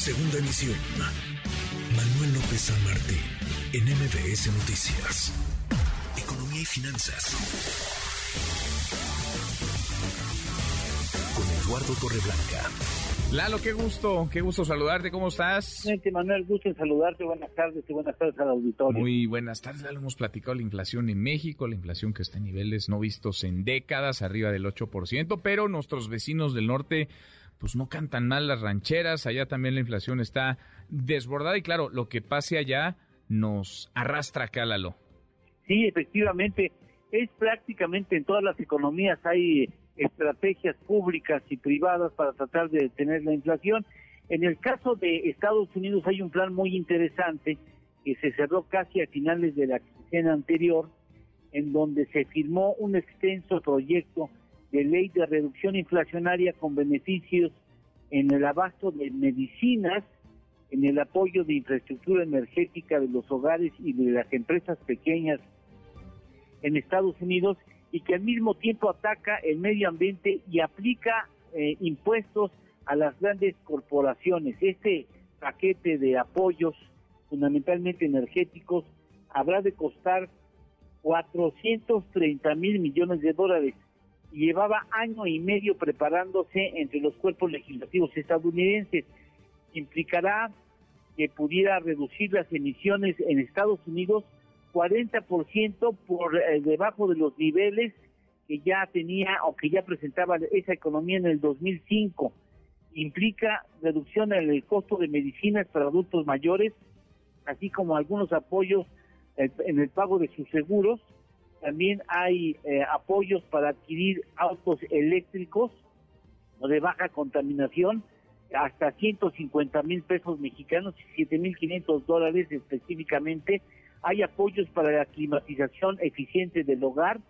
Segunda emisión. Manuel López San Martín, en MBS Noticias. Economía y finanzas. Con Eduardo Torreblanca. Lalo, qué gusto, qué gusto saludarte, ¿cómo estás? Manuel, gusto en saludarte, buenas tardes y buenas tardes al auditorio. Muy buenas tardes, Lalo, hemos platicado la inflación en México, la inflación que está en niveles no vistos en décadas, arriba del 8%, pero nuestros vecinos del norte pues no cantan mal las rancheras, allá también la inflación está desbordada y claro, lo que pase allá nos arrastra acá, Lalo. Sí, efectivamente, es prácticamente en todas las economías hay estrategias públicas y privadas para tratar de detener la inflación. En el caso de Estados Unidos hay un plan muy interesante que se cerró casi a finales de la quincena anterior, en donde se firmó un extenso proyecto de ley de reducción inflacionaria con beneficios en el abasto de medicinas, en el apoyo de infraestructura energética de los hogares y de las empresas pequeñas en Estados Unidos y que al mismo tiempo ataca el medio ambiente y aplica eh, impuestos a las grandes corporaciones. Este paquete de apoyos, fundamentalmente energéticos, habrá de costar 430 mil millones de dólares. Llevaba año y medio preparándose entre los cuerpos legislativos estadounidenses. Implicará que pudiera reducir las emisiones en Estados Unidos 40% por eh, debajo de los niveles que ya tenía o que ya presentaba esa economía en el 2005. Implica reducción en el costo de medicinas para adultos mayores, así como algunos apoyos eh, en el pago de sus seguros. También hay eh, apoyos para adquirir autos eléctricos de baja contaminación, hasta 150 mil pesos mexicanos y 7 mil 500 dólares específicamente. Hay apoyos para la climatización eficiente del hogar,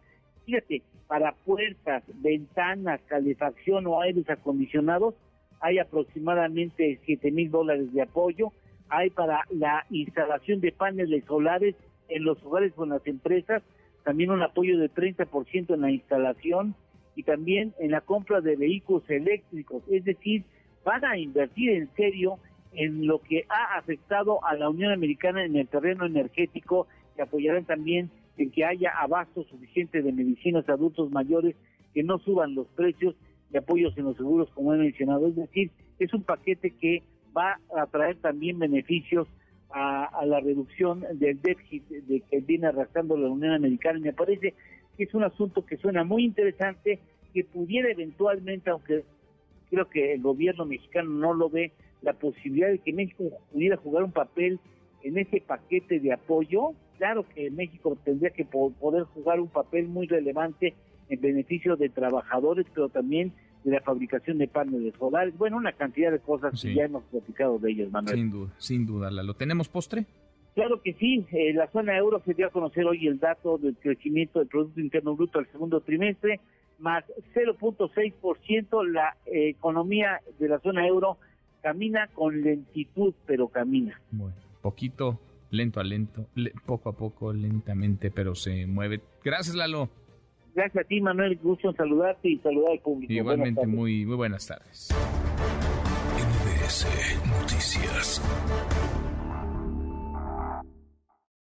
fíjate, para puertas, ventanas, calefacción o aires acondicionados, hay aproximadamente 7 mil dólares de apoyo, hay para la instalación de paneles solares en los hogares con las empresas, también un apoyo de 30% en la instalación y también en la compra de vehículos eléctricos, es decir, van a invertir en serio en lo que ha afectado a la Unión Americana en el terreno energético y apoyarán también en que haya abasto suficiente de medicinas a adultos mayores, que no suban los precios de apoyos en los seguros, como he mencionado. Es decir, es un paquete que va a traer también beneficios a, la reducción del déficit de que viene arrastrando la Unión Americana. Me parece que es un asunto que suena muy interesante, que pudiera eventualmente, aunque creo que el gobierno mexicano no lo ve, la posibilidad de que México pudiera jugar un papel en ese paquete de apoyo, claro que México tendría que poder jugar un papel muy relevante en beneficio de trabajadores, pero también de la fabricación de paneles solares, bueno, una cantidad de cosas que ya hemos platicado de ellos, Manuel. Sin duda, sin duda. ¿Lo tenemos postre? Claro que sí, eh, la zona euro se dio a conocer hoy el dato del crecimiento del Producto Interno Bruto al segundo trimestre, más 0.6%, la eh, economía de la zona euro camina con lentitud, pero camina. Bueno, poquito, lento a lento, poco a poco, lentamente, pero se mueve. Gracias, Lalo. Gracias a ti, Manuel. Gusto en saludarte y saludar al público. Igualmente, muy, muy buenas tardes. Noticias.